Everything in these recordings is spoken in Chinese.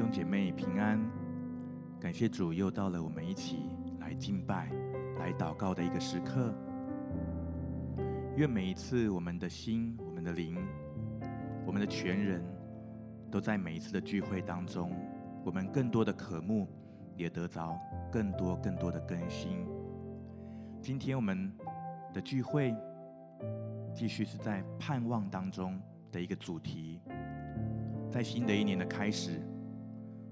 兄姐妹平安，感谢主又到了我们一起来敬拜、来祷告的一个时刻。愿每一次我们的心、我们的灵、我们的全人都在每一次的聚会当中，我们更多的渴慕，也得着更多更多的更新。今天我们的聚会继续是在盼望当中的一个主题。在新的一年的开始，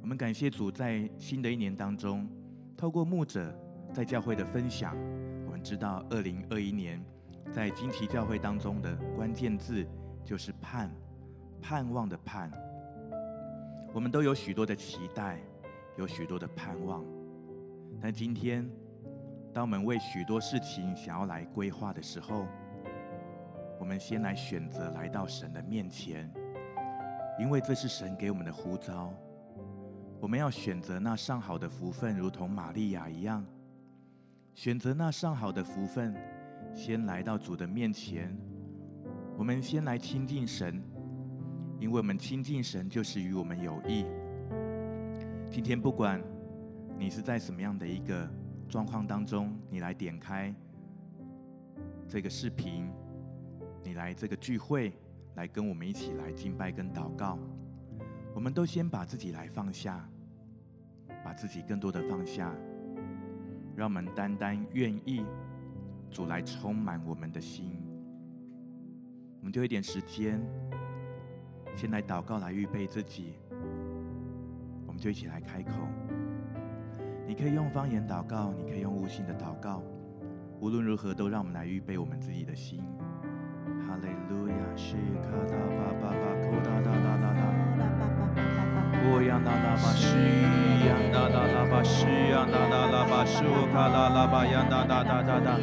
我们感谢主，在新的一年当中，透过牧者在教会的分享，我们知道二零二一年在金旗教会当中的关键字就是盼，盼望的盼。我们都有许多的期待，有许多的盼望，但今天，当我们为许多事情想要来规划的时候，我们先来选择来到神的面前。因为这是神给我们的呼召，我们要选择那上好的福分，如同玛利亚一样，选择那上好的福分，先来到主的面前。我们先来亲近神，因为我们亲近神就是与我们有益。今天不管你是在什么样的一个状况当中，你来点开这个视频，你来这个聚会。来跟我们一起来敬拜跟祷告，我们都先把自己来放下，把自己更多的放下，让我们单单愿意主来充满我们的心。我们就一点时间，先来祷告，来预备自己。我们就一起来开口。你可以用方言祷告，你可以用悟性的祷告，无论如何，都让我们来预备我们自己的心。哈利路亚，西卡达巴巴巴，库达达达达达，乌央达达巴西，央达达达巴西，央达达达巴苏卡拉拉巴，央达达达达达，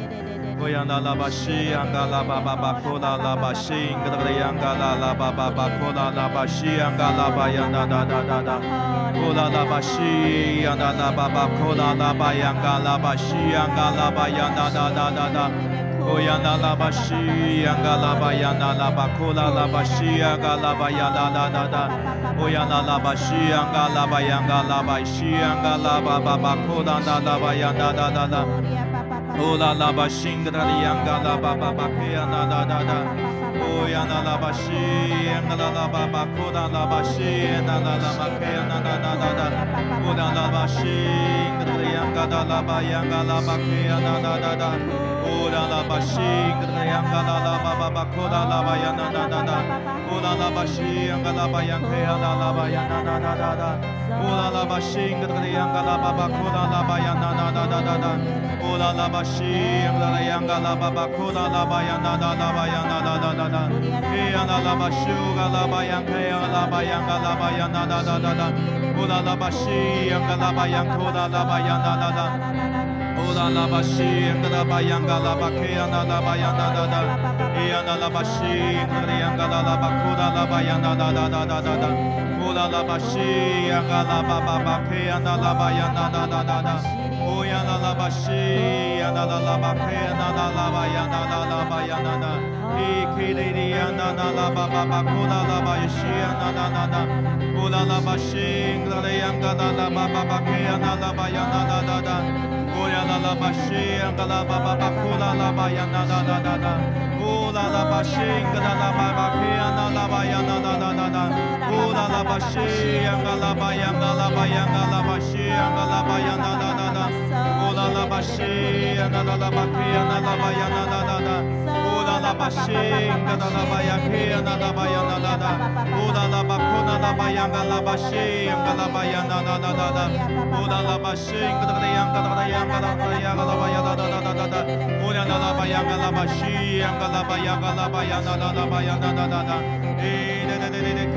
乌央达达巴西，央嘎拉巴巴巴，库拉拉巴西，格达格央嘎拉拉巴巴巴，库拉拉巴西，央嘎拉巴，央达达达达达，库拉拉巴西，央达达巴巴，库拉拉巴，央嘎拉巴西，央嘎拉巴，央达达达达达。哦呀那拉巴西呀嘎拉巴呀那拉巴库拉拉巴西呀嘎拉巴呀啦啦啦啦，哦呀那拉巴西呀嘎拉巴呀嘎拉巴西呀嘎拉巴巴巴库拉那拉巴呀啦啦啦啦，哦啦拉巴辛格达里呀嘎拉巴巴巴克呀啦啦啦啦，哦呀那拉巴西呀嘎拉拉巴巴库拉拉巴西呀啦啦啦巴克呀啦啦啦啦啦，哦啦拉巴西格达里呀嘎拉拉巴呀嘎拉巴克呀啦啦啦啦。乌拉拉巴西，格达央嘎拉拉巴巴巴，库拉拉巴呀那那那那，乌拉拉巴西，央嘎拉巴央开呀拉拉巴呀那那那那那，乌拉拉巴西，格达央嘎拉巴巴，库拉拉巴呀那那那那那那，乌拉拉巴西，格达央嘎拉巴巴，库拉拉巴呀那那那巴呀那那那那那，开呀拉拉巴西，嘎拉巴央开呀拉巴央嘎拉巴呀那那那那那，乌拉拉巴西，央嘎拉巴央库拉拉巴呀那那那。乌拉拉巴西，格拉巴央嘎拉巴克呀那拉巴呀那那那，伊呀那拉巴西，格里央嘎拉拉巴库拉拉巴呀那那那那那那，乌拉拉巴西，央嘎拉巴巴巴克呀那拉巴呀那那那那那，乌呀那拉巴西，呀那拉拉巴克呀那那拉巴呀那那拉巴呀那那，伊基里里呀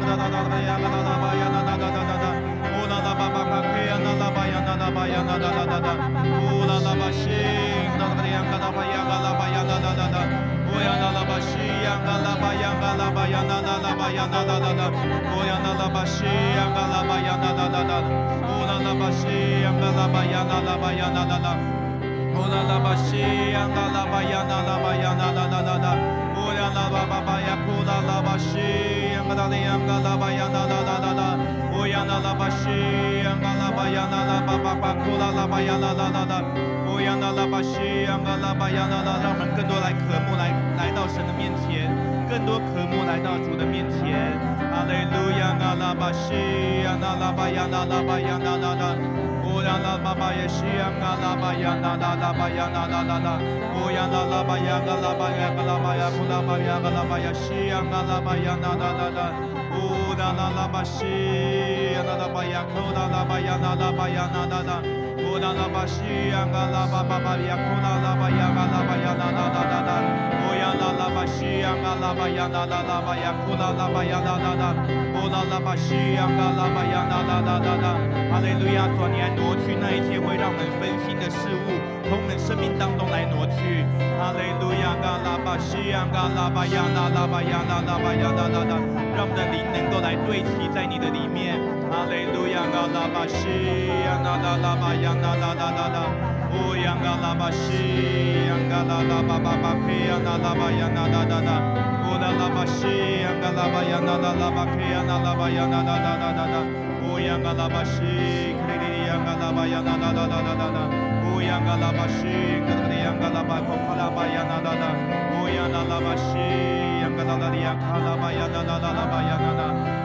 那那拉巴巴巴库拉拉巴呀西呀，啦啦巴呀，哒哒哒哒哒，乌啦啦巴西，哒哒哒呀，嘎啦巴呀，嘎啦巴呀，哒哒哒哒，乌呀啦啦巴西呀，嘎啦巴呀，嘎啦巴呀，啦啦啦巴呀，哒哒哒哒，乌呀啦啦巴西呀，嘎啦巴呀，哒哒哒哒，乌啦啦巴西呀，嘎啦巴呀，啦啦巴呀，啦啦，巴，巴，巴，乌呀啦巴巴巴呀，库啦啦巴呀，啦，啦，啦啦啦啦啦。呀啦啦巴西呀啦巴呀啦啦巴呀啦啦，让我们更多来渴慕来来到神的面前，更多渴慕来到主的面前。哈利路亚嘎啦巴西呀啦啦巴呀啦啦巴呀啦啦啦，哦呀啦巴巴耶西呀嘎啦巴呀啦啦啦巴呀啦啦啦啦，哦呀啦啦巴呀嘎啦巴呀嘎啦巴呀库啦巴呀嘎啦巴呀西呀嘎啦巴呀啦啦啦啦。呜啦啦啦巴西，啦啦巴呀，呜啦啦巴呀，啦啦巴呀，啦啦啦，呜啦啦巴西，呀啦啦巴巴巴呀，呜啦啦巴呀，啦啦巴呀，啦啦啦啦啦，呜呀啦啦巴西，呀啦啦巴呀，啦啦啦巴呀，呜啦啦巴呀，啦啦啦，呜啦啦巴西，呀啦啦巴呀，啦啦啦啦啦，哈利路亚，主你来挪去那一切会让我们分心的事物，从我们生命当中来挪去，哈利路亚，嘎啦巴西，呀嘎啦巴呀，啦啦巴呀，啦啦巴呀，啦啦啦。让我们的灵能够来对齐在你的里面，哈利路亚，阿拉巴西，呀啦啦啦巴呀，啦啦啦啦啦，哦呀，阿拉巴西，呀啦啦啦巴巴巴呸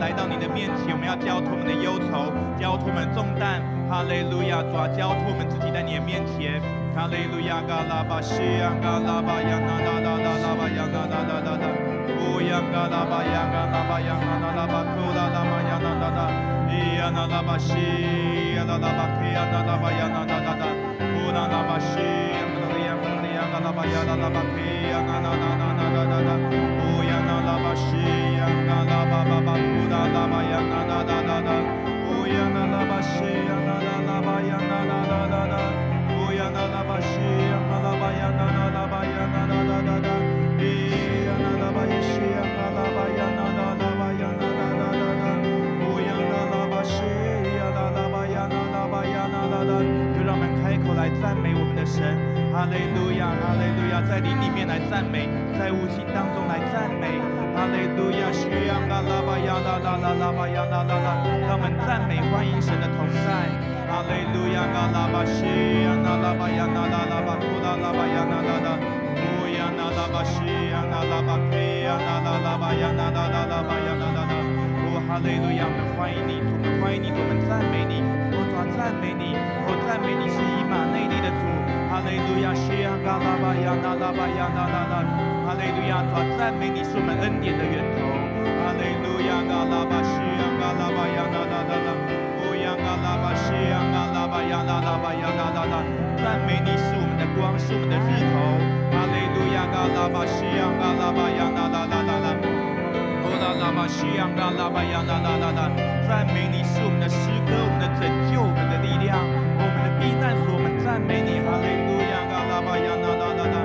来到你的面前，我们要交托我们的忧愁，交托我们重担。哈利路亚，主啊，交托我们自己在你的面前。哈利路亚，嘎拉巴西，嘎拉巴亚，那那那那，阿巴亚，那那那那，乌央嘎拉巴亚，嘎拉巴乌拉拉玛亚，那那那，伊那拉巴西，阿拉阿拉巴克，伊那阿拉巴亚，那那那那，乌那拉巴西。喇叭吧呀啦呀啦啦吧呀啦呀哈喇呀啦吧呀呀啦吧呀呀呀啦吧呀啦啦啦啦啦啦吧呀啦吧呀啦啦吧呀啦啦啦就让我们开口来赞美我们的神。路亚哈雷路亚在灵里面来赞美在无形当中来赞美。哈利路亚，需要啦啦吧呀啦啦啦啦吧呀啦啦啦，让我们赞美欢迎神的同在。哈利路亚，啦啦吧需要啦啦吧呀啦啦啦吧，呼啦啦吧呀啦啦啦，呼呀啦啦吧需要啦啦吧呸呀啦啦啦吧呀啦啦啦啦吧呀啦啦啦。哦，哈利路亚，我们欢迎你，我们欢迎你，我们赞美你，我主赞美你，我赞美你是以马内地的主。哈利路亚，需要啦啦吧呀啦啦吧呀啦啦啦。哈利路亚，主赞美你是我们恩典的源头。哈利路亚，嘎拉巴西呀，嘎拉巴呀，啦啦啦啦，乌呀，嘎拉巴西呀，嘎拉巴呀，啦啦巴呀，啦啦啦。赞美你是我们的光，是我们的日头。哈利路亚，嘎拉巴西呀，嘎拉巴呀，啦啦啦啦啦，乌拉拉巴西呀，嘎拉巴呀，啦啦啦啦。赞美你是我们的诗歌，我们的拯救，我们的力量，我们的避难所。赞美你，哈利路亚，嘎拉巴呀，啦啦啦啦。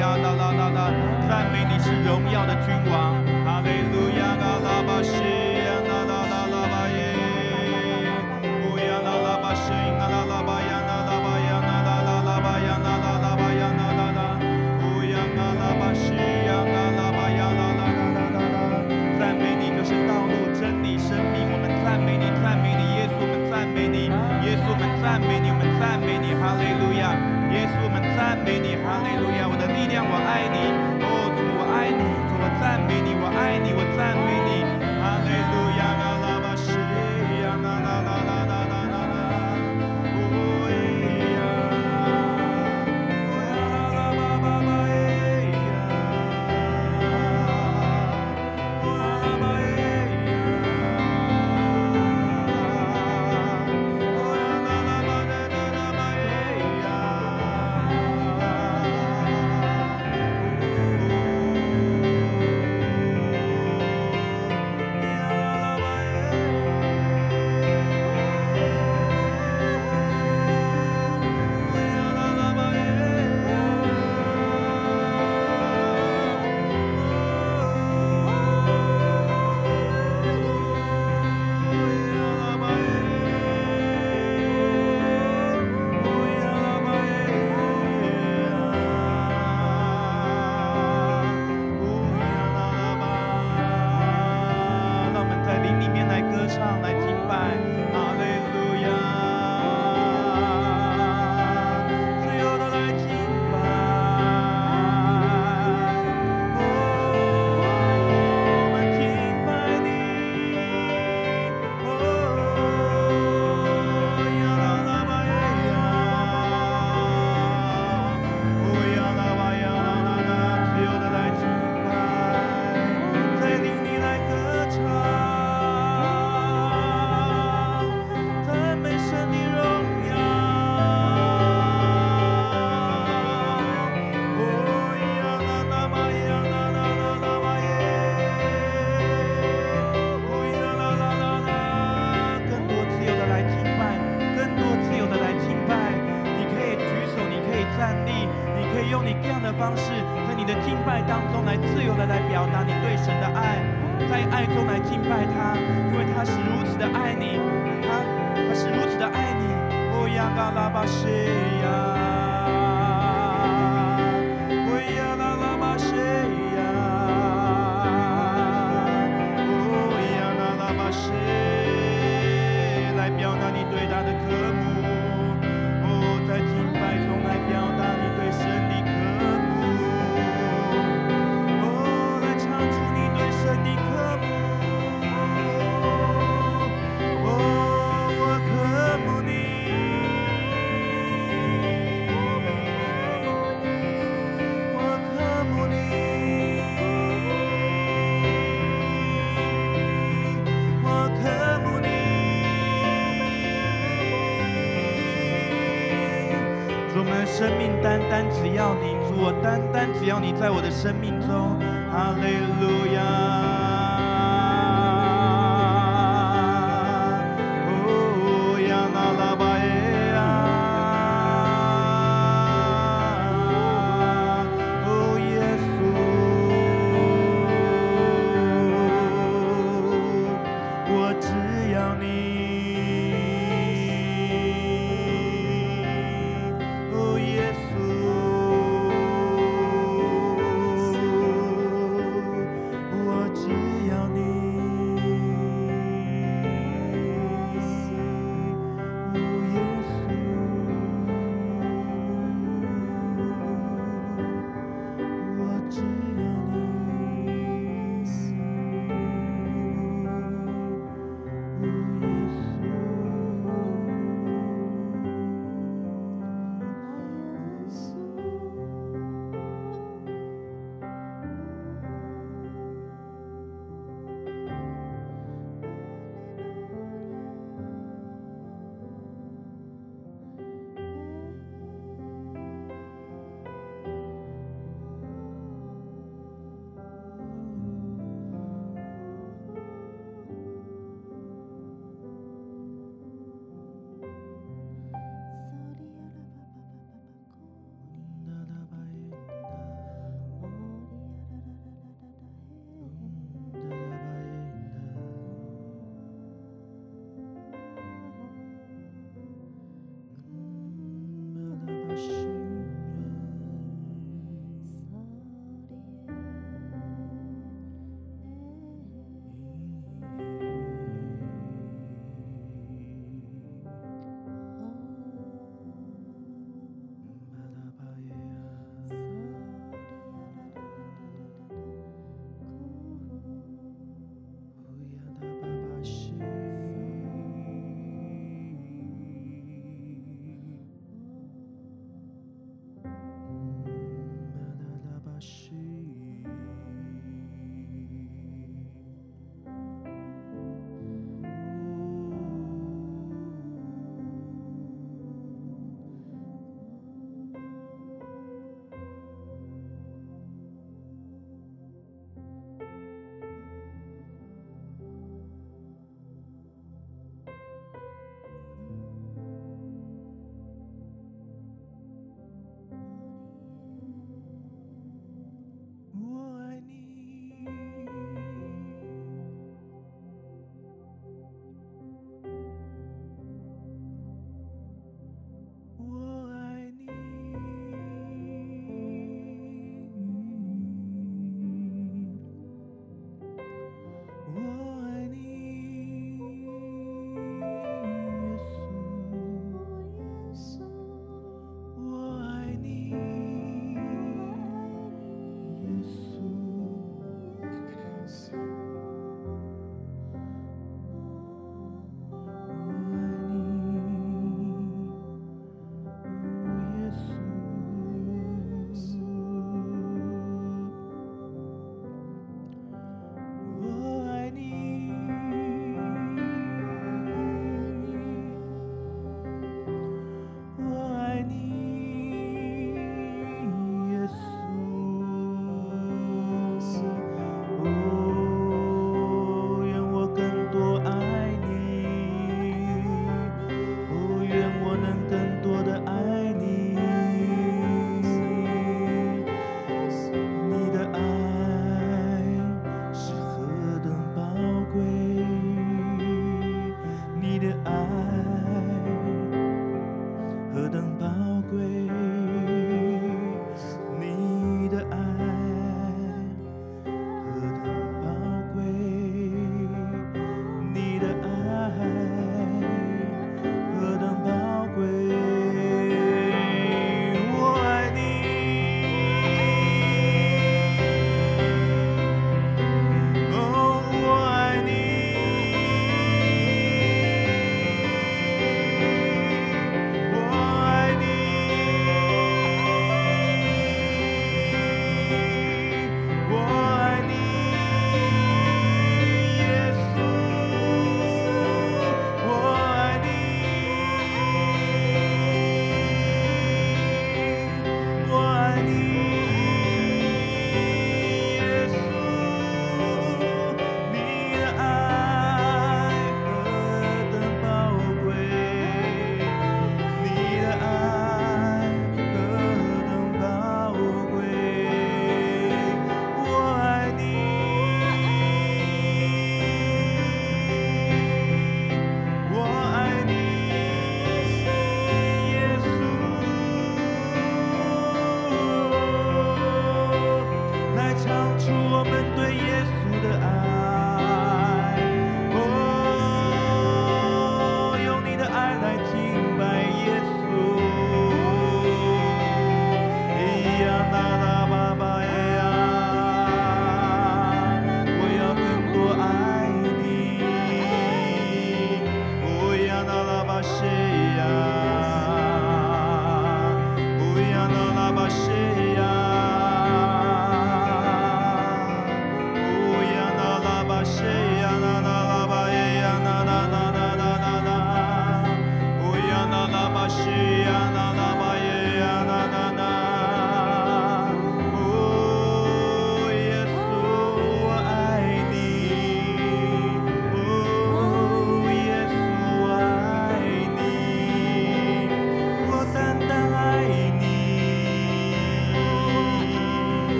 呀啦啦啦啦，赞美你是荣耀的君王，哈利路亚，嘎拉巴西单单只要你主，我单单只要你在我的生命中，哈利路亚。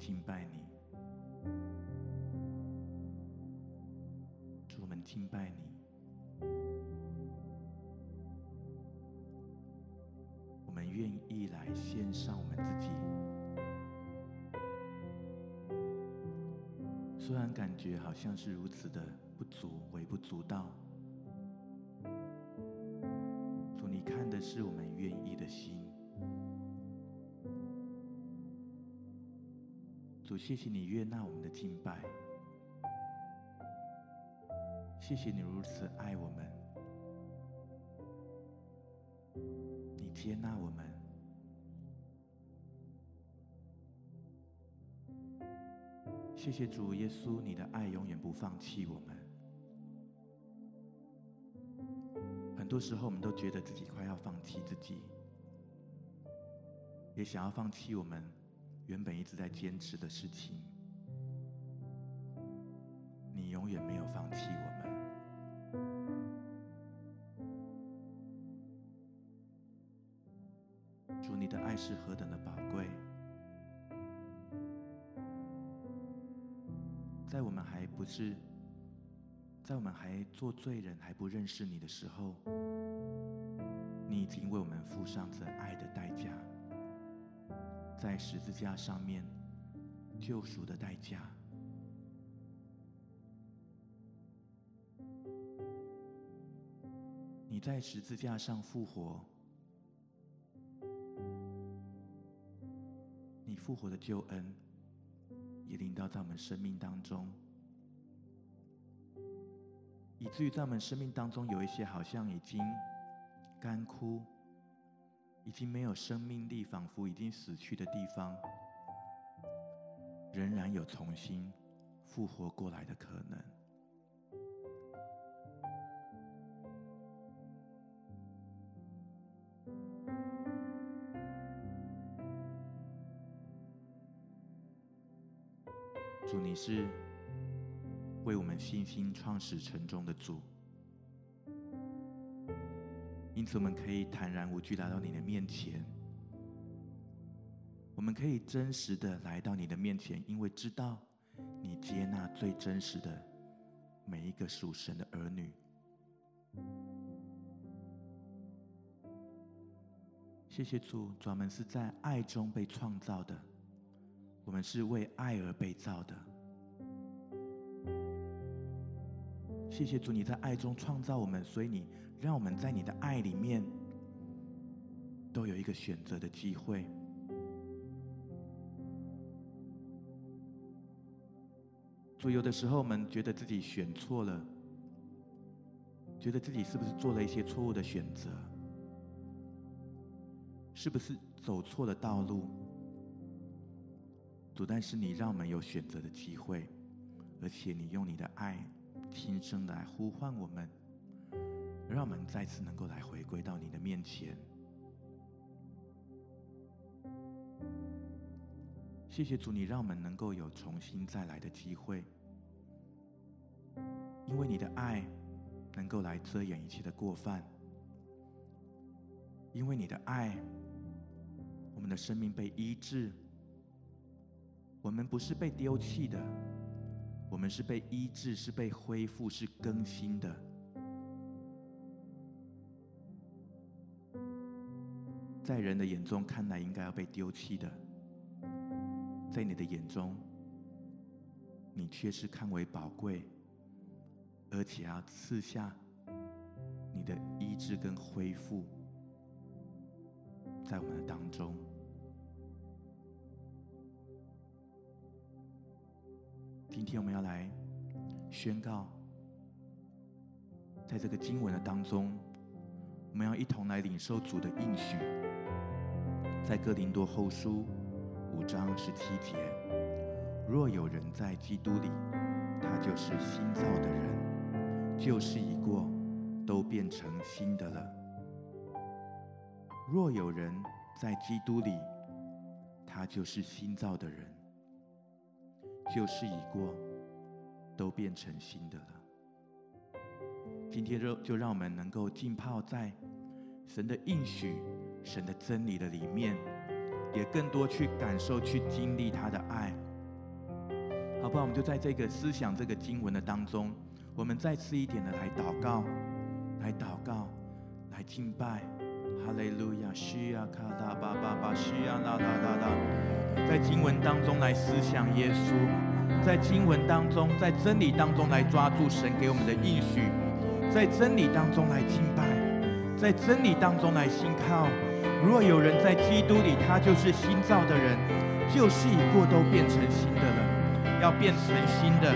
敬拜你。主，我们敬拜你。我们愿意来献上我们自己。虽然感觉好像是如此的不足、微不足道，主，你看的是我们愿意的心。主，谢谢你悦纳我们的敬拜，谢谢你如此爱我们，你接纳我们，谢谢主耶稣，你的爱永远不放弃我们。很多时候，我们都觉得自己快要放弃自己，也想要放弃我们。原本一直在坚持的事情，你永远没有放弃我们。主，你的爱是何等的宝贵，在我们还不是，在我们还做罪人还不认识你的时候，你已经为我们付上这爱的代价。在十字架上面救赎的代价，你在十字架上复活，你复活的救恩也临到在我们生命当中，以至于在我们生命当中有一些好像已经干枯。已经没有生命力，仿佛已经死去的地方，仍然有重新复活过来的可能。主，你是为我们信心创始成终的主。因此，我们可以坦然无惧来到你的面前。我们可以真实的来到你的面前，因为知道你接纳最真实的每一个属神的儿女。谢谢主，专门是在爱中被创造的，我们是为爱而被造的。谢谢主，你在爱中创造我们，所以你让我们在你的爱里面都有一个选择的机会。主，有的时候我们觉得自己选错了，觉得自己是不是做了一些错误的选择，是不是走错了道路？主，但是你让我们有选择的机会，而且你用你的爱。轻声的来呼唤我们，让我们再次能够来回归到你的面前。谢谢主，你让我们能够有重新再来的机会，因为你的爱能够来遮掩一切的过犯，因为你的爱，我们的生命被医治，我们不是被丢弃的。我们是被医治，是被恢复，是更新的。在人的眼中看来，应该要被丢弃的，在你的眼中，你却是看为宝贵，而且要赐下你的医治跟恢复，在我们的当中。今天我们要来宣告，在这个经文的当中，我们要一同来领受主的应许。在哥林多后书五章十七节，若有人在基督里，他就是新造的人，旧事已过，都变成新的了。若有人在基督里，他就是新造的人。旧事已过，都变成新的了。今天就就让我们能够浸泡在神的应许、神的真理的里面，也更多去感受、去经历他的爱。好不好？我们就在这个思想、这个经文的当中，我们再次一点的来祷告，来祷告，来敬拜。哈利路亚，需要卡达巴巴巴，需要啦啦啦啦，在经文当中来思想耶稣，在经文当中，在真理当中来抓住神给我们的应许，在真理当中来敬拜，在真理当中来信靠。若有人在基督里，他就是新造的人，旧事已过，都变成新的了，要变成新的。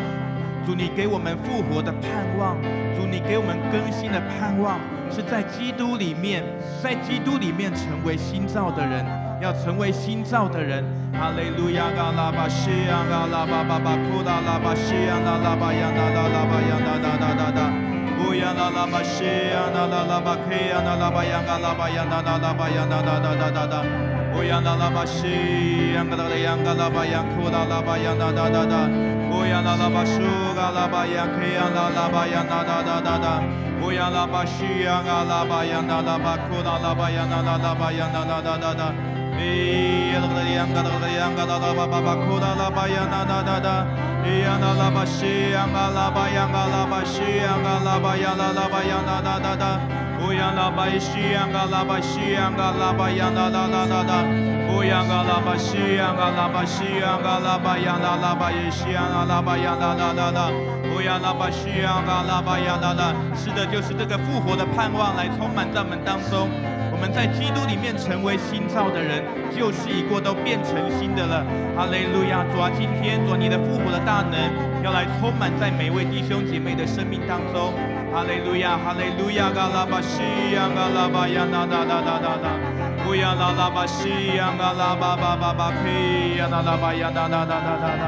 主，你给我们复活的盼望，主，你给我们更新的盼望。是在基督里面，在基督里面成为新造的人，要成为新造的人。哈利路亚！嘎拉巴西亚，嘎拉巴巴巴库拉拉巴西亚，拉拉巴呀，拉拉拉巴呀，哒哒哒哒哒。乌呀拉拉巴西亚，拉拉拉巴克呀，拉拉巴呀，嘎拉巴呀，哒哒哒巴呀，哒哒哒哒哒哒。乌呀拉拉巴西亚，嘎拉呀，嘎拉巴呀，库拉拉巴呀，哒哒哒哒。乌呀拉拉巴苏，嘎拉巴呀，克呀，拉拉巴呀，哒哒哒哒哒。乌呀啦巴西呀嘎啦巴呀那啦巴库啦啦巴呀那啦啦巴呀那啦啦啦啦，咿呀啦啦呀嘎啦啦呀嘎啦啦巴巴巴库啦啦巴呀那啦啦啦，咿呀啦啦巴西呀嘎啦巴呀嘎啦巴西呀嘎啦巴呀啦啦巴呀那啦啦啦，乌呀啦巴西呀嘎啦巴西呀嘎啦巴呀那啦啦啦啦，乌呀嘎啦巴西呀嘎啦巴西呀嘎啦巴耶西呀嘎啦巴呀啦啦啦啦。乌呀拉巴西呀嘎拉巴呀啦啦，是的，就是这个复活的盼望来充满在我们当中。我们在基督里面成为新造的人，旧事已过，都变成新的了。哈利路亚！主啊，今天主你的复活的大能要来充满在每位弟兄姐妹的生命当中。哈利路亚！哈利路亚！嘎拉巴西呀嘎拉巴呀啦啦啦啦啦啦，乌呀拉拉巴西呀嘎拉巴巴巴巴嘿呀啦啦巴呀啦啦啦啦啦啦。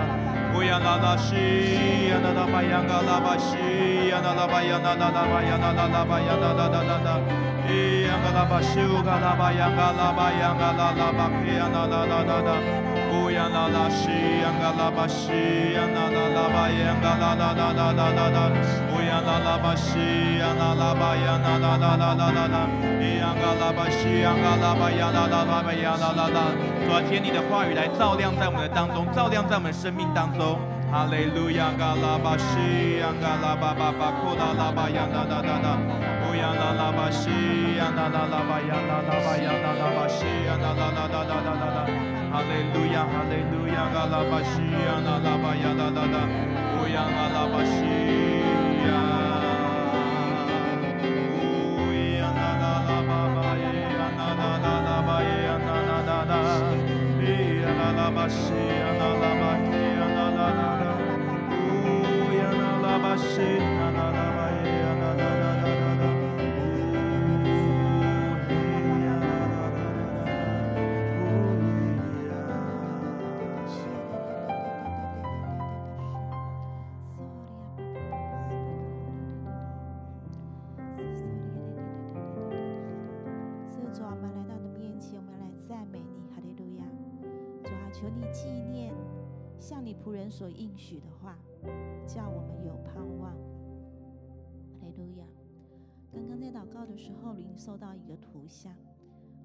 乌呀啦啦西呀啦啦巴呀嘎啦巴西呀啦啦巴呀啦啦啦巴呀啦啦啦巴呀啦啦啦啦啦，咿呀嘎啦巴西乌嘎啦巴呀嘎啦巴呀嘎啦啦巴嘿呀啦啦啦啦啦，乌呀啦啦西呀嘎啦巴西呀啦啦啦巴呀嘎啦啦啦啦啦啦啦，乌呀啦啦巴西呀啦啦巴呀啦啦啦啦啦啦啦，咿呀嘎啦巴西呀嘎啦巴呀啦啦啦巴呀啦啦啦。主啊，借你的话语来照亮在我们的当中，照亮在我们生命当中。哈利路亚，嘎拉巴西，呀嘎拉巴巴巴，库拉拉巴呀，哒哒哒哒，乌呀啦啦巴西，呀啦啦啦巴呀，啦啦巴呀，啦啦巴西，呀啦啦啦哒哒哒哒哒。哈利路亚，哈利路亚，嘎拉，巴呀，哒哒哒，乌呀啦啦巴西。西呀啦啦巴西呀啦啦啦啦，乌呀啦啦巴西呀你仆人所应许的话，叫我们有盼望。哈利路亚。刚刚在祷告的时候，灵受到一个图像，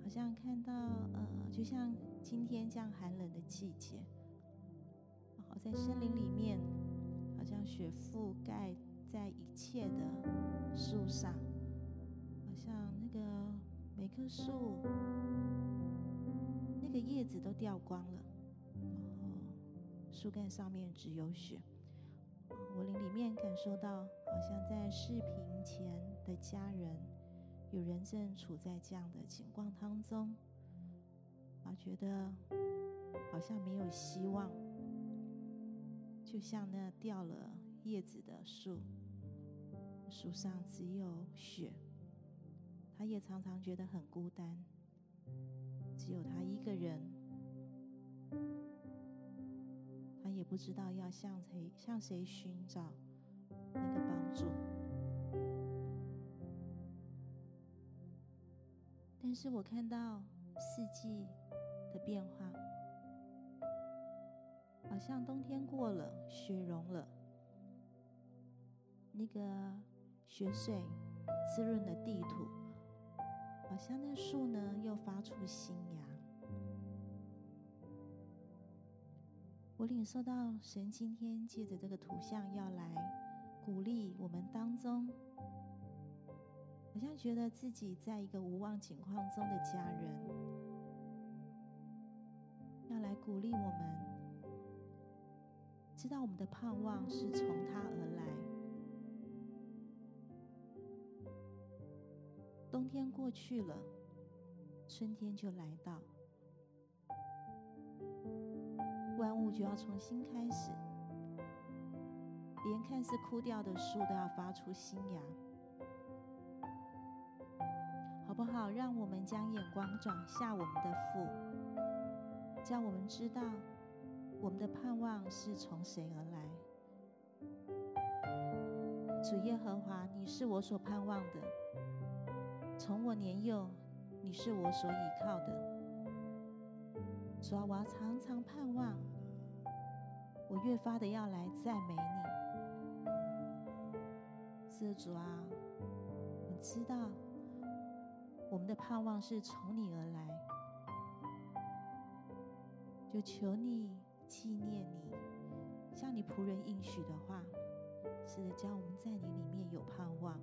好像看到呃，就像今天这样寒冷的季节，好在森林里面，好像雪覆盖在一切的树上，好像那个每棵树。那个叶子都掉光了，树干上面只有雪。我灵里面感受到，好像在视频前的家人，有人正处在这样的情况当中，啊，觉得好像没有希望，就像那掉了叶子的树，树上只有雪，他也常常觉得很孤单。只有他一个人，他也不知道要向谁向谁寻找那个帮助。但是我看到四季的变化，好像冬天过了，雪融了，那个雪水滋润了地土。好像那树呢，又发出新芽，我领受到神今天借着这个图像要来鼓励我们当中，好像觉得自己在一个无望情况中的家人，要来鼓励我们，知道我们的盼望是从他而来。冬天过去了，春天就来到。万物就要重新开始，连看似枯掉的树都要发出新芽，好不好？让我们将眼光转向我们的父，叫我们知道我们的盼望是从谁而来。主耶和华，你是我所盼望的，从我年幼，你是我所倚靠的。主啊，我要常常盼望，我越发的要来赞美你。是主啊，你知道我们的盼望是从你而来，就求你纪念你，像你仆人应许的话，是的，叫我们在你里面有盼望。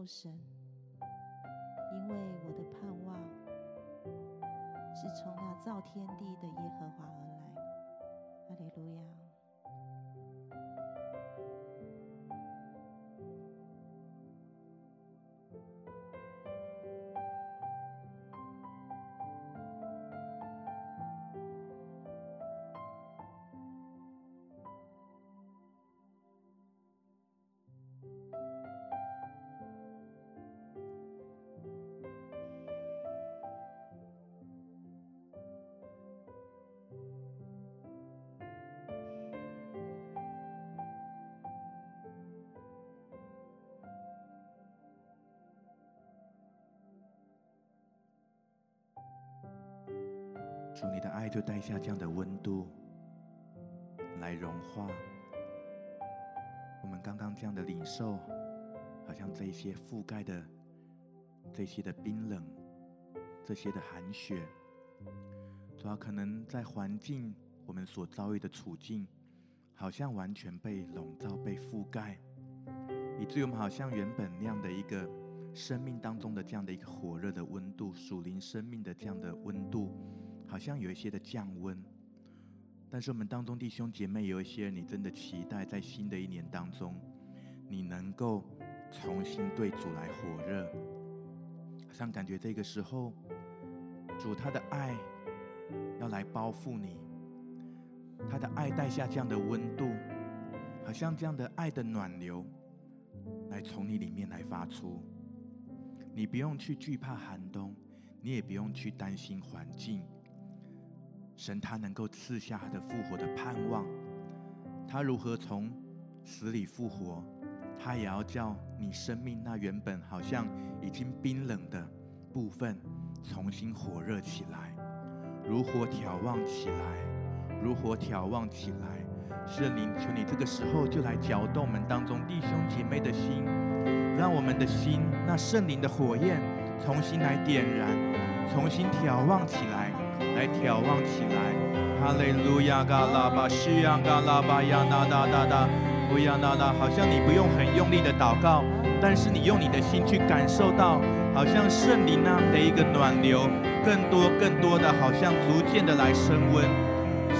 专等候神，因为我的盼望是从那造天地的耶和华而来。哈利路亚。主，你的爱就带下这样的温度，来融化我们刚刚这样的领受，好像这些覆盖的这些的冰冷，这些的寒雪，主要可能在环境我们所遭遇的处境，好像完全被笼罩、被覆盖，以至于我们好像原本那样的一个生命当中的这样的一个火热的温度，属灵生命的这样的温度。好像有一些的降温，但是我们当中弟兄姐妹有一些，你真的期待在新的一年当中，你能够重新对主来火热。好像感觉这个时候，主他的爱要来包覆你，他的爱带下这样的温度，好像这样的爱的暖流，来从你里面来发出。你不用去惧怕寒冬，你也不用去担心环境。神他能够赐下他的复活的盼望，他如何从死里复活，他也要叫你生命那原本好像已经冰冷的部分重新火热起来，如火挑旺起来，如火挑旺起来。圣灵，求你这个时候就来搅动我们当中弟兄姐妹的心，让我们的心那圣灵的火焰重新来点燃，重新挑旺起来。来眺望起来，哈利路亚，嘎拉巴西亚，嘎拉巴亚，那那那那，不要那那，好像你不用很用力的祷告，但是你用你的心去感受到，好像圣灵那的一个暖流，更多更多的，好像逐渐的来升温。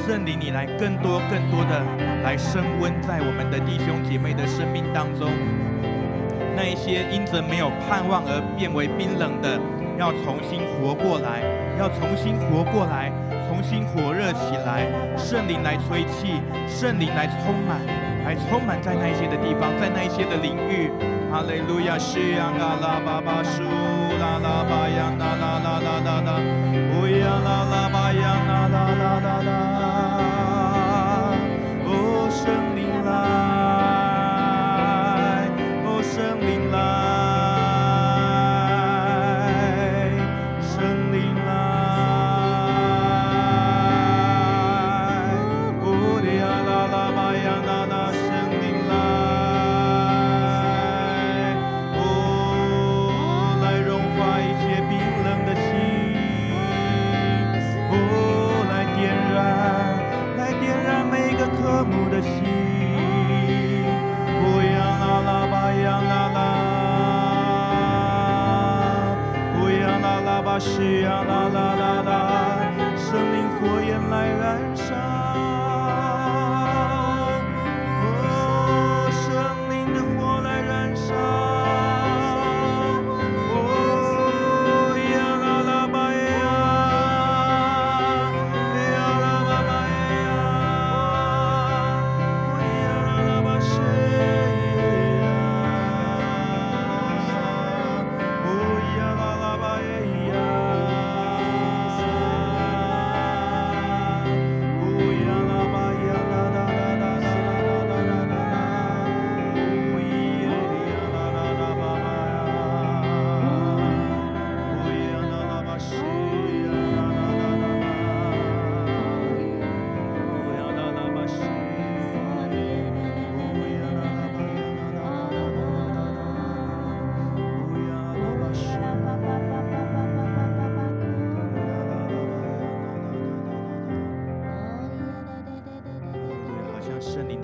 圣灵，你来更多更多的来升温在我们的弟兄姐妹的生命当中，那一些因着没有盼望而变为冰冷的。要重新活过来，要重新活过来，重新火热起来。圣灵来吹气，圣灵来充满，来充满在那些的地方，在那些的领域。哈利路亚，西呀嘎拉巴巴苏啦啦巴呀啦啦啦啦啦啦，乌呀啦啦巴呀啦啦啦啦啦，哦，圣灵来。渴啦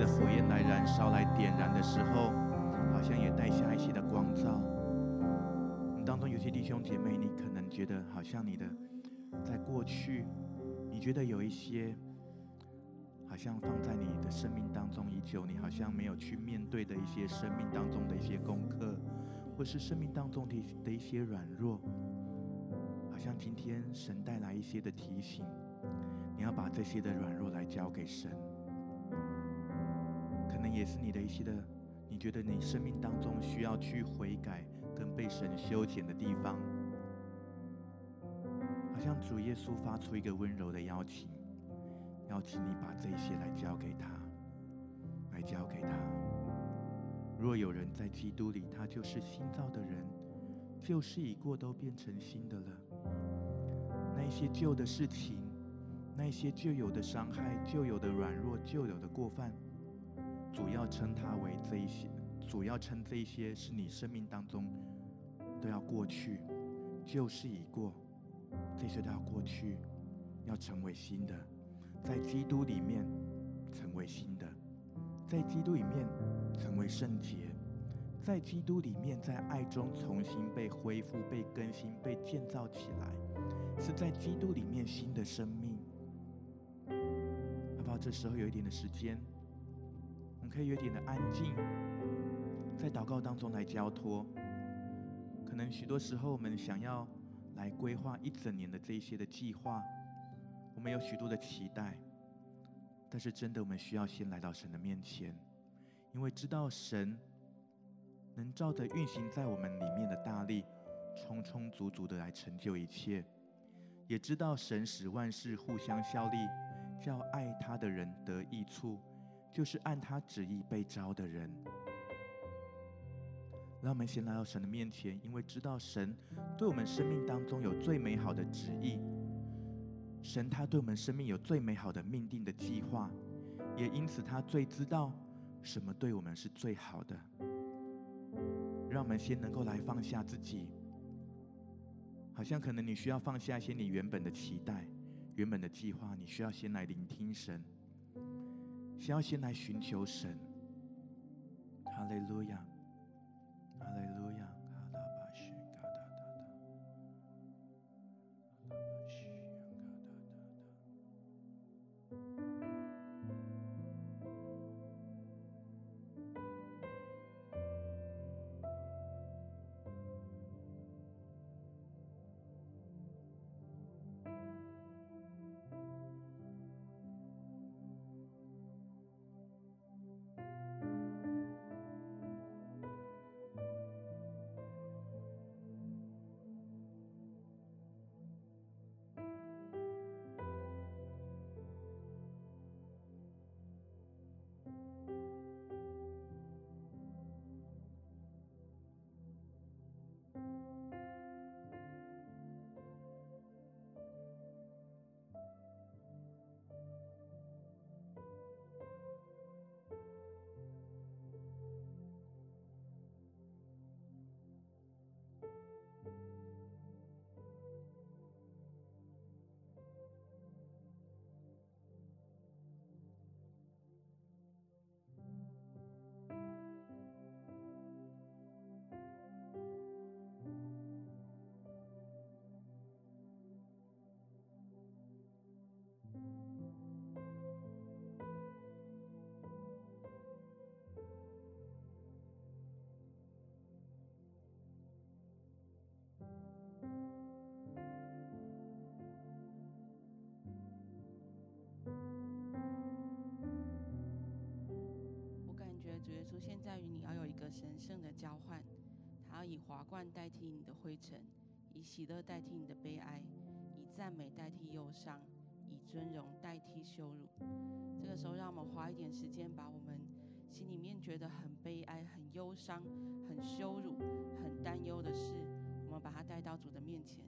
火焰来燃烧来点燃的时候好像也带下一些的光照当中有些弟兄姐妹你可能觉得好像你的在过去你觉得有一些好像放在你的生命当中已久你好像没有去面对的一些生命当中的一些功课或是生命当中的的一些软弱好像今天神带来一些的提醒你要把这些的软弱来交给神。可能也是你的一些的，你觉得你生命当中需要去悔改跟被神修剪的地方。好像主耶稣发出一个温柔的邀请，邀请你把这些来交给他，来交给他。若有人在基督里，他就是新造的人，旧事已过，都变成新的了。那些旧的事情，那些旧有的伤害、旧有的软弱、旧有的过犯，主要称它为这一些，主要称这一些是你生命当中都要过去，旧事已过。这些都要过去，要成为新的，在基督里面成为新的，在基督里面成为圣洁，在基督里面在爱中重新被恢复、被更新、被建造起来，是在基督里面新的生命。好不好？这时候有一点的时间，们可以有一点的安静，在祷告当中来交托。可能许多时候我们想要。来规划一整年的这一些的计划，我们有许多的期待，但是真的，我们需要先来到神的面前，因为知道神能照着运行在我们里面的大力，充充足足的来成就一切，也知道神使万事互相效力，叫爱他的人得益处，就是按他旨意被召的人。让我们先来到神的面前，因为知道神对我们生命当中有最美好的旨意，神他对我们生命有最美好的命定的计划，也因此他最知道什么对我们是最好的。让我们先能够来放下自己，好像可能你需要放下一些你原本的期待、原本的计划，你需要先来聆听神，想要先来寻求神。哈利路亚。神圣的交换，他要以华冠代替你的灰尘，以喜乐代替你的悲哀，以赞美代替忧伤，以尊荣代替羞辱。这个时候，让我们花一点时间，把我们心里面觉得很悲哀、很忧伤、很羞辱、很担忧的事，我们把它带到主的面前。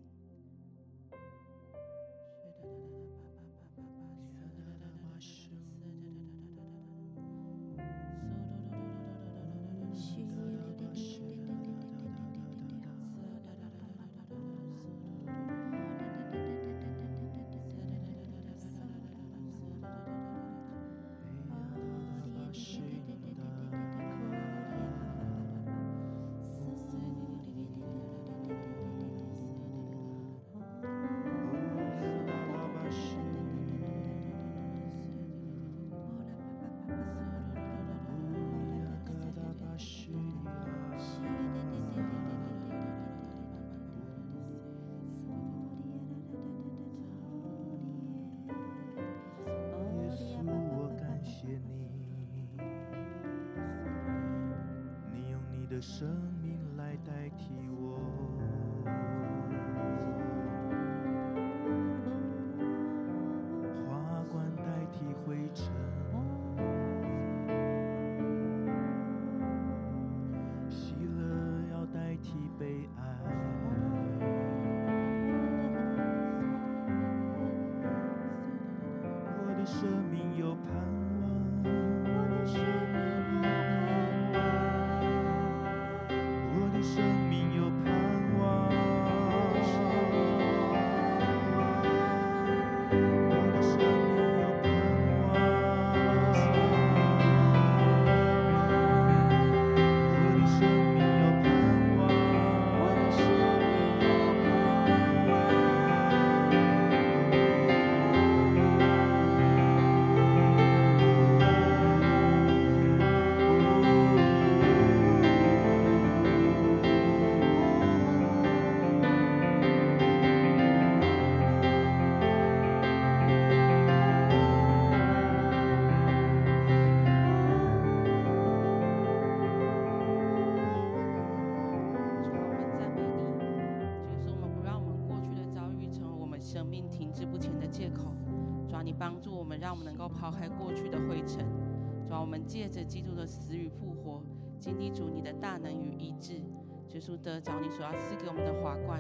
借着基督的死与复活，经历主你的大能与医治，耶稣得着你所要赐给我们的华冠。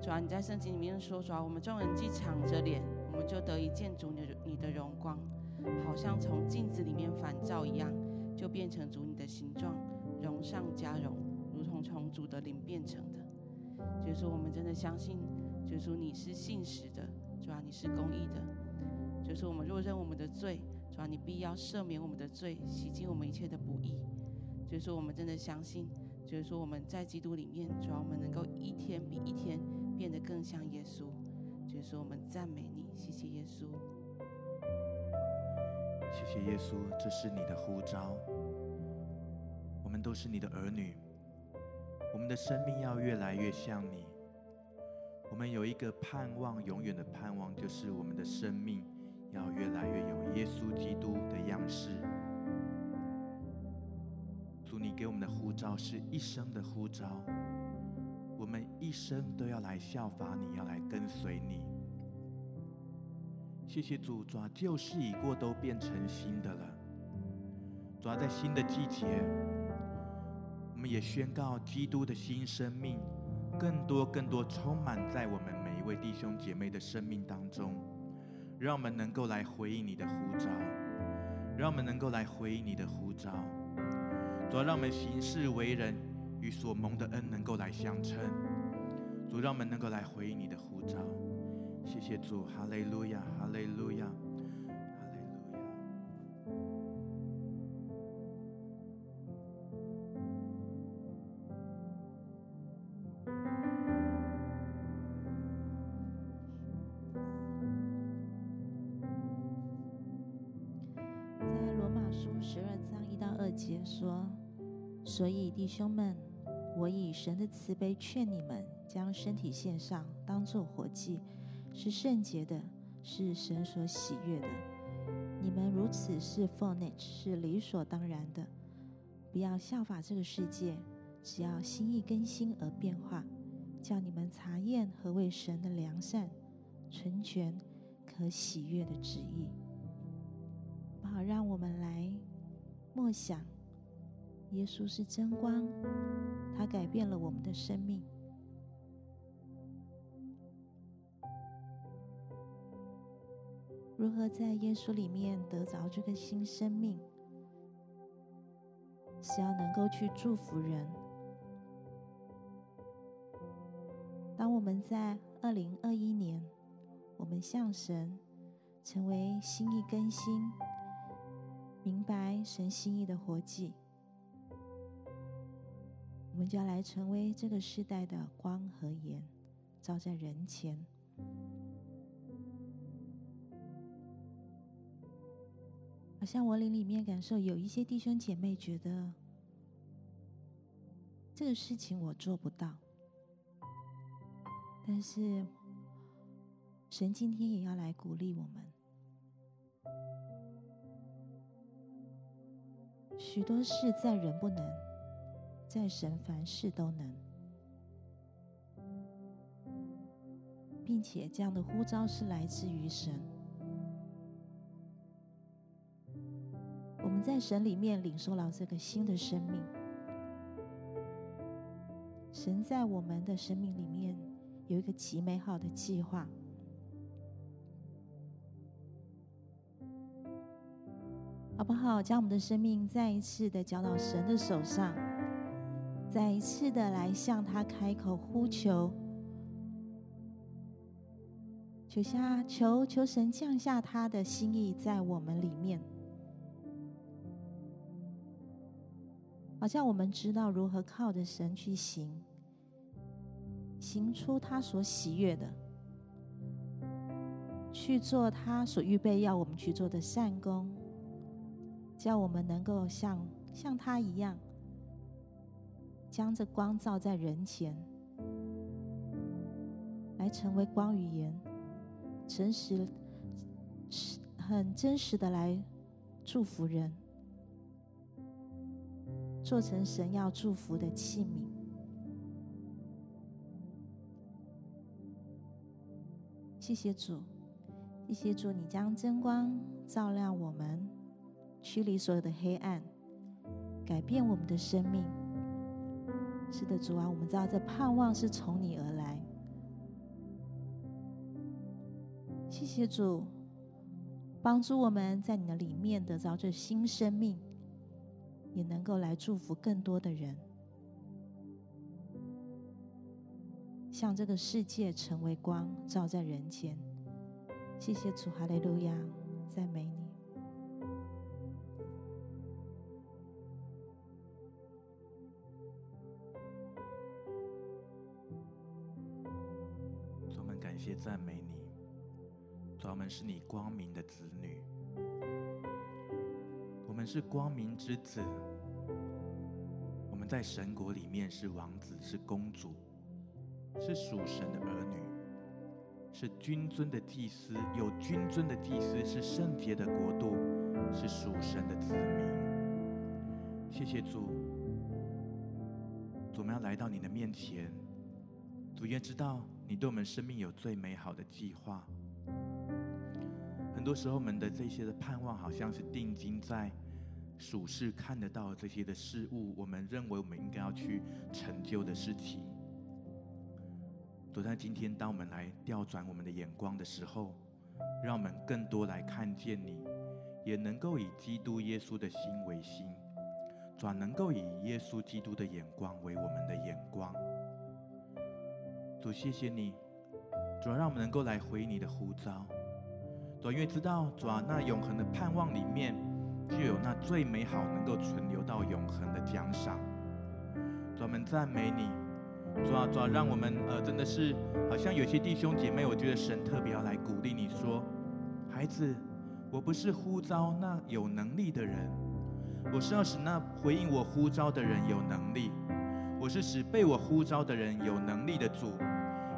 主啊，你在圣经里面说，主啊，我们众人既敞着脸，我们就得以见主你的你的荣光，好像从镜子里面反照一样，就变成主你的形状，荣上加荣，如同从主的灵变成的。耶稣，我们真的相信，耶稣你是信实的，主啊，你是公义的。耶稣，我们若认我们的罪。主啊，你必要赦免我们的罪，洗净我们一切的不义。就是说，我们真的相信，就是说我们在基督里面，主要，我们能够一天比一天变得更像耶稣。就是说，我们赞美你，谢谢耶稣，谢谢耶稣，这是你的呼召。我们都是你的儿女，我们的生命要越来越像你。我们有一个盼望，永远的盼望，就是我们的生命。要越来越有耶稣基督的样式。主，你给我们的呼召是一生的呼召，我们一生都要来效法你，要来跟随你。谢谢主，主啊，旧事已过，都变成新的了。主啊，在新的季节，我们也宣告基督的新生命，更多更多充满在我们每一位弟兄姐妹的生命当中。让我们能够来回应你的呼召，让我们能够来回应你的呼召。主，让我们行事为人与所蒙的恩能够来相称。主，让我们能够来回应你的呼召。谢谢主，哈利路亚，哈利路亚。神的慈悲劝你们，将身体献上，当作活祭，是圣洁的，是神所喜悦的。你们如此侍奉你是理所当然的，不要效法这个世界，只要心意更新而变化，叫你们查验何为神的良善、纯全、可喜悦的旨意。好，让我们来默想，耶稣是真光，他改变了我们的生命。如何在耶稣里面得着这个新生命？是要能够去祝福人。当我们在二零二一年，我们向神成为心意更新。明白神心意的活祭，我们就要来成为这个时代的光和盐，照在人前。好像我灵里面感受有一些弟兄姐妹觉得这个事情我做不到，但是神今天也要来鼓励我们。许多事在人不能，在神凡事都能，并且这样的呼召是来自于神。我们在神里面领受了这个新的生命，神在我们的生命里面有一个极美好的计划。好不好？将我们的生命再一次的交到神的手上，再一次的来向他开口呼求，求下求求神降下他的心意在我们里面，好像我们知道如何靠着神去行，行出他所喜悦的，去做他所预备要我们去做的善工。叫我们能够像像他一样，将这光照在人前，来成为光与盐，诚实、很真实的来祝福人，做成神要祝福的器皿。谢谢主，谢谢主，你将真光照亮我们。驱离所有的黑暗，改变我们的生命。是的，主啊，我们知道这盼望是从你而来。谢谢主，帮助我们在你的里面得着这新生命，也能够来祝福更多的人，向这个世界成为光，照在人间。谢谢主，哈利路亚，赞美你。我们是你光明的子女，我们是光明之子，我们在神国里面是王子，是公主，是属神的儿女，是君尊的祭司，有君尊的祭司，是圣洁的国度，是属神的子民。谢谢主，主，我们要来到你的面前，主愿知道。你对我们生命有最美好的计划。很多时候，我们的这些的盼望，好像是定睛在属世看得到这些的事物，我们认为我们应该要去成就的事情。都在今天，当我们来调转我们的眼光的时候，让我们更多来看见你，也能够以基督耶稣的心为心，转能够以耶稣基督的眼光为我们的眼光。主，谢谢你，主让我们能够来回你的呼召。主，因为知道主啊，那永恒的盼望里面就有那最美好能够存留到永恒的奖赏。主，我们赞美你。主啊，主，让我们呃，真的是好像有些弟兄姐妹，我觉得神特别要来鼓励你说，孩子，我不是呼召那有能力的人，我是要使那回应我呼召的人有能力。我是使被我呼召的人有能力的主，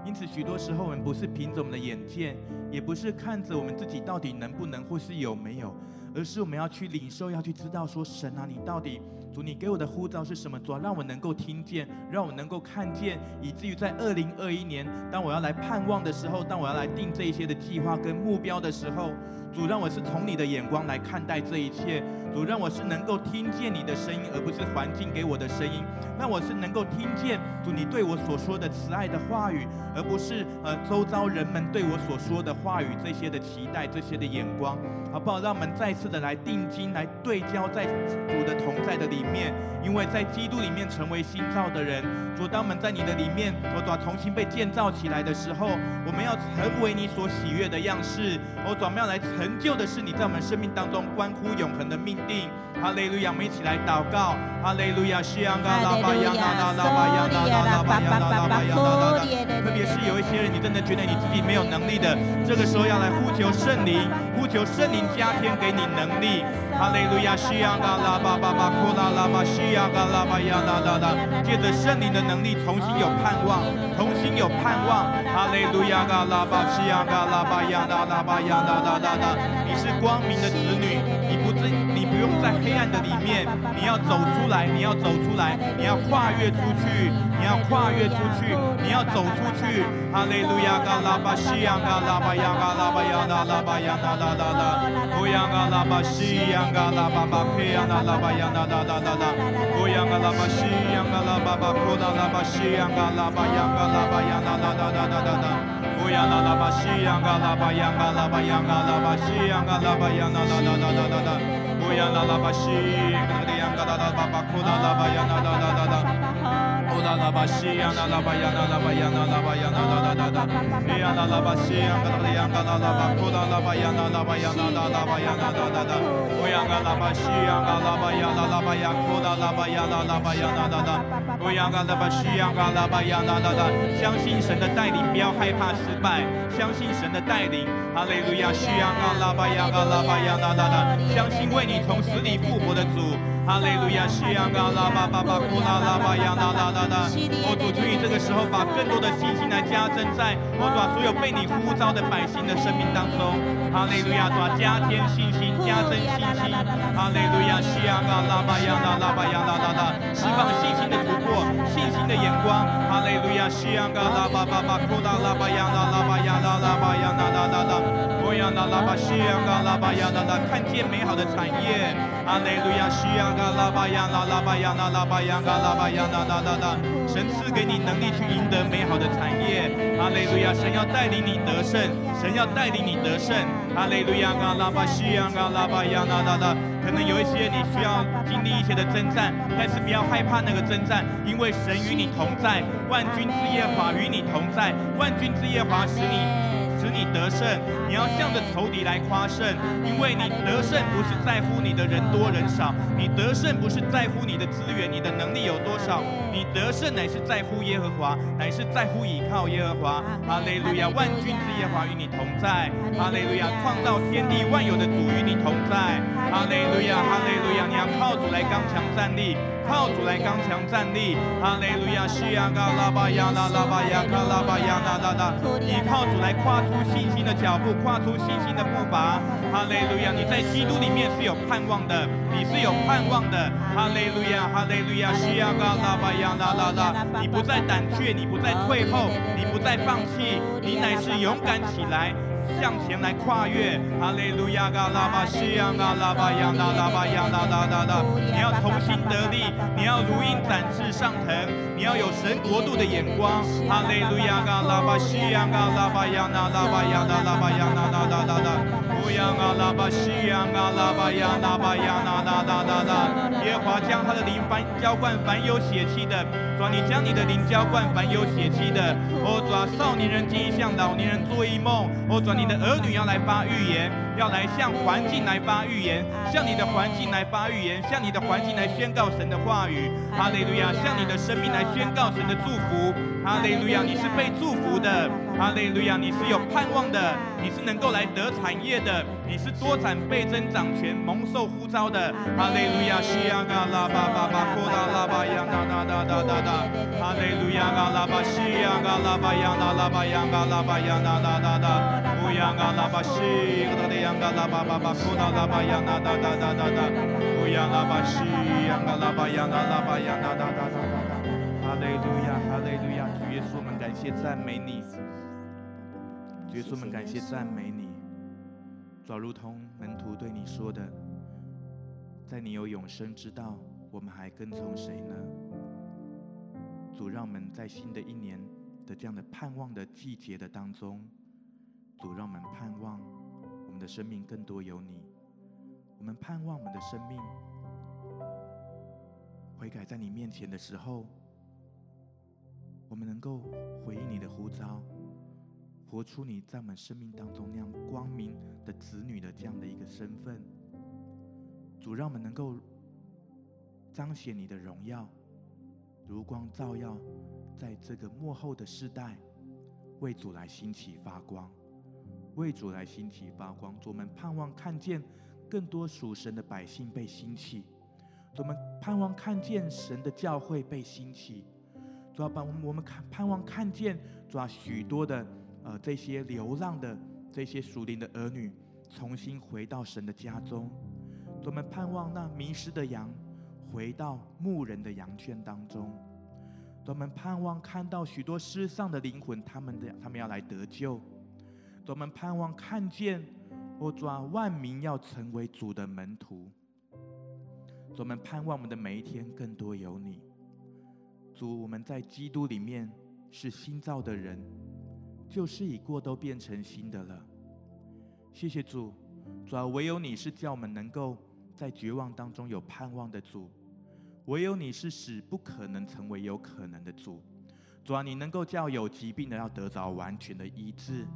因此，许多时候我们不是凭着我们的眼见，也不是看着我们自己到底能不能或是有没有，而是我们要去领受，要去知道说，神啊，你到底。主，你给我的呼召是什么？主，让我能够听见，让我能够看见，以至于在二零二一年，当我要来盼望的时候，当我要来定这一些的计划跟目标的时候，主让我是从你的眼光来看待这一切。主让我是能够听见你的声音，而不是环境给我的声音。让我是能够听见主你对我所说的慈爱的话语，而不是呃周遭人们对我所说的话语这些的期待、这些的眼光，好不好？让我们再次的来定睛，来对焦在主的同在的里里面，因为在基督里面成为新造的人。主，当我们在你的里面，我主重新被建造起来的时候，我们要成为你所喜悦的样式。我主，我们要来成就的是你在我们生命当中关乎永恒的命。定，哈利路亚！我们一起来祷告，哈利路亚！西洋嘎拉巴亚拉拉巴亚那拉拉巴亚那拉巴亚拉。特别是有一些人，你真的觉得你自己没有能力的，这个时候要来呼求圣灵，呼求圣灵加添给你能力。哈利路亚！西洋嘎拉巴巴巴库拉拉巴西呀嘎拉巴亚那拉拉。借着圣灵的能力，重新有盼望，重新有盼望。哈利路亚！嘎拉巴西呀嘎拉巴呀，哒拉巴亚那拉拉拉。你是光明的子女，你不知你。不用在黑暗的里面，你要走出来，你要走出来，你要跨越出去，你要跨越出去，你要走出去。哈利路亚！嘎拉巴西亚嘎拉巴亚嘎拉巴亚那拉巴亚那拉拉拉，乌央嘎拉巴西亚嘎拉巴巴佩亚那拉巴亚那拉拉拉拉，乌央嘎拉巴西亚嘎拉巴巴库拉拉巴西亚嘎拉巴亚嘎拉巴亚那拉拉拉拉拉，乌央嘎拉巴西亚嘎拉巴亚嘎拉巴亚嘎拉巴西亚嘎拉巴亚那拉拉拉拉拉。乌央拉拉巴西，格里央嘎拉拉巴巴库拉拉巴亚那拉拉拉拉，乌拉拉巴西央那拉巴亚那拉巴亚那拉巴亚那拉拉拉拉，伊央拉拉巴西央格里央嘎拉拉巴库拉拉巴亚那拉巴亚那拉拉巴亚那拉拉拉，乌央嘎拉巴西央嘎拉巴亚那拉巴亚库拉拉巴亚那拉巴亚那拉拉，乌央嘎拉巴西央嘎拉巴亚那拉拉，相信神的带领，不要害怕失败，相信神的带领，哈利路亚，西央嘎拉巴亚嘎拉巴亚那拉拉，相信为。你从死里复活的主，哈利路亚！西亚嘎拉巴巴巴库拉拉巴亚拉拉拉拉。我主，求你这个时候把更多的信心来加增在我主所有被你呼召的百姓的生命当中。哈利路亚！主加添信心，加增信心。哈利路亚！西亚嘎拉巴亚拉拉巴亚拉拉拉。释放信心的突破，信心的眼光。哈利路亚！西亚嘎拉巴巴巴库拉拉巴亚拉拉巴亚拉拉巴亚拉拉拉拉。我亚拉拉巴西亚嘎拉巴亚拉拉，看见美好的产业。阿雷路亚，西亚嘎拉巴亚那拉巴亚那拉巴亚嘎拉巴亚那拉拉拉，神赐给你能力去赢得美好的产业。阿雷路亚，神要带领你得胜，神要带领你得胜。阿雷路亚，嘎拉巴西亚嘎拉巴亚那拉拉，可能有一些你需要经历一些的征战，但是不要害怕那个征战，因为神与你同在，万军之耶和华与你同在，万军之耶和华使你。使你得胜，你要向着仇敌来夸胜，因为你得胜不是在乎你的人多人少，你得胜不是在乎你的资源、你的能力有多少，你得胜乃是在乎耶和华，乃是在乎倚靠耶和华。哈利路亚，万军之耶和华与你同在。哈利路亚，创造天地万有的主与你同在。哈利路亚，哈利路亚，你要靠主来刚强站立。靠主来刚强站立，哈利路亚，西亚嘎拉巴亚拉拉巴亚卡拉巴亚拉拉拉，你靠主来跨出信心的脚步，跨出信心的步伐，哈利路亚，你在基督里面是有盼望的，你是有盼望的，哈利路亚，哈利路亚，西亚嘎拉巴亚拉拉拉，你不再胆怯，你不再退后，你不再放弃，你乃是勇敢起来。向前来跨越，哈利路亚，嘎拉巴西亚，嘎拉巴亚，那拉巴亚，那拉拉拉，你要同心得力，你要如鹰展翅上腾，你要有神国度的眼光，哈利路亚，嘎拉巴西亚，嘎拉巴亚，那拉巴亚，那拉巴亚，那拉拉拉拉，乌央嘎拉巴西亚，嘎拉巴亚，那巴亚，那拉拉拉拉，耶华将他的灵凡浇灌凡有血气的，主，你将你的灵浇灌凡有血气的，哦，主，少年人经异象，老年人做一梦，哦，主，你。你的儿女要来发预言，要来向环境来发预言，向你的环境来发预言，向你的环境来宣告神的话语。哈利路亚！向你的生命来宣告神的祝福。哈利路亚！你是被祝福的。哈利路亚！你是有盼望的，你是能够来得产业的，你是多产倍增长全蒙受呼召的。哈利路亚！西呀嘎拉巴巴巴，库拉拉巴呀哒哒哒哒哒哒。哈利路亚！嘎拉巴西呀嘎拉巴呀啦啦巴呀嘎拉巴呀哒哒哒哒。乌呀嘎拉巴西，嘎的呀嘎拉巴巴巴，库拉拉巴呀哒哒哒哒哒。乌呀拉巴西呀嘎拉巴呀啦啦巴呀哒哒哒哒哒。哈利路亚！哈利路亚！主耶稣，我们感谢赞美你。耶稣，们感谢赞美你。主如同门徒对你说的，在你有永生之道，我们还跟从谁呢？主，让我们在新的一年的这样的盼望的季节的当中，主让我们盼望我们的生命更多有你。我们盼望我们的生命悔改在你面前的时候，我们能够回应你的呼召。活出你在我们生命当中那样光明的子女的这样的一个身份，主让我们能够彰显你的荣耀，如光照耀在这个幕后的世代，为主来兴起发光，为主来兴起发光。主，我们盼望看见更多属神的百姓被兴起，主，我们盼望看见神的教会被兴起，主要把我们我们看盼望看见主啊许多的。呃，这些流浪的这些属灵的儿女，重新回到神的家中。我们盼望那迷失的羊回到牧人的羊圈当中。我们盼望看到许多失丧的灵魂，他们的他们要来得救。我们盼望看见，我主啊，万民要成为主的门徒。我们盼望我们的每一天更多有你。主，我们在基督里面是新造的人。旧事已过，都变成新的了。谢谢主，主啊，唯有你是叫我们能够在绝望当中有盼望的主，唯有你是使不可能成为有可能的主。主啊，你能够叫有疾病的要得着完全的医治。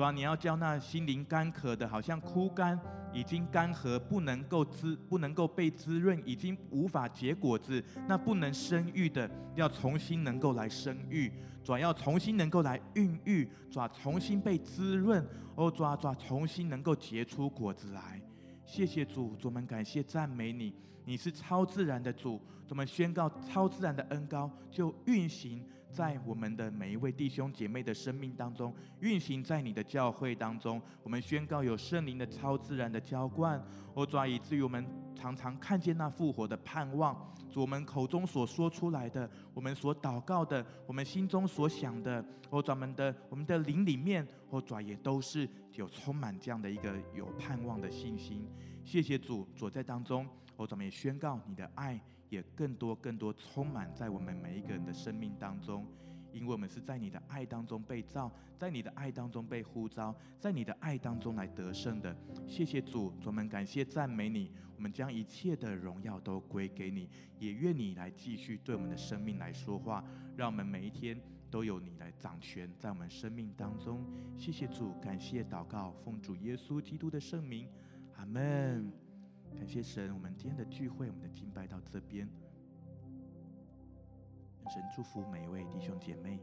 主啊，你要叫那心灵干渴的，好像枯干，已经干涸，不能够滋，不能够被滋润，已经无法结果子，那不能生育的，要重新能够来生育。主要重新能够来孕育，主重新被滋润，哦，主主重新能够结出果子来。谢谢主，主们感谢赞美你，你是超自然的主，主们宣告超自然的恩膏就运行在我们的每一位弟兄姐妹的生命当中，运行在你的教会当中。我们宣告有圣灵的超自然的浇灌，哦，主以至于我们常常看见那复活的盼望。主，我们口中所说出来的，我们所祷告的，我们心中所想的，哦，主们的，我们的灵里面，哦，主也都是有充满这样的一个有盼望的信心。谢谢主，主在当中，哦，主们也宣告你的爱也更多更多充满在我们每一个人的生命当中。因为我们是在你的爱当中被造，在你的爱当中被呼召，在你的爱当中来得胜的。谢谢主，我们感谢赞美你。我们将一切的荣耀都归给你，也愿你来继续对我们的生命来说话，让我们每一天都有你来掌权在我们生命当中。谢谢主，感谢祷告，奉主耶稣基督的圣名，阿门。感谢神，我们今天的聚会，我们的敬拜到这边。神祝福每一位弟兄姐妹。